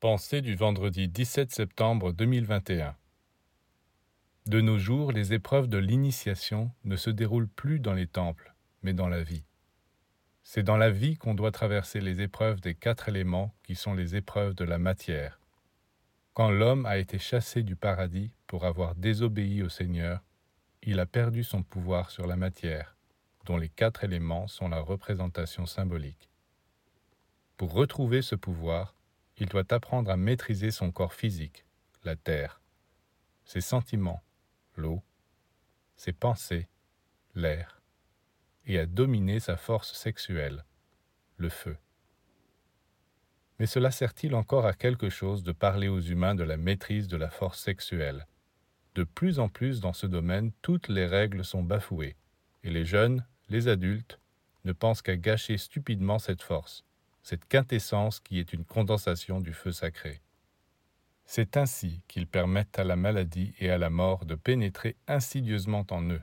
Pensée du vendredi 17 septembre 2021 De nos jours, les épreuves de l'initiation ne se déroulent plus dans les temples, mais dans la vie. C'est dans la vie qu'on doit traverser les épreuves des quatre éléments qui sont les épreuves de la matière. Quand l'homme a été chassé du paradis pour avoir désobéi au Seigneur, il a perdu son pouvoir sur la matière, dont les quatre éléments sont la représentation symbolique. Pour retrouver ce pouvoir, il doit apprendre à maîtriser son corps physique, la terre, ses sentiments, l'eau, ses pensées, l'air, et à dominer sa force sexuelle, le feu. Mais cela sert-il encore à quelque chose de parler aux humains de la maîtrise de la force sexuelle? De plus en plus dans ce domaine, toutes les règles sont bafouées, et les jeunes, les adultes, ne pensent qu'à gâcher stupidement cette force cette quintessence qui est une condensation du feu sacré. C'est ainsi qu'ils permettent à la maladie et à la mort de pénétrer insidieusement en eux,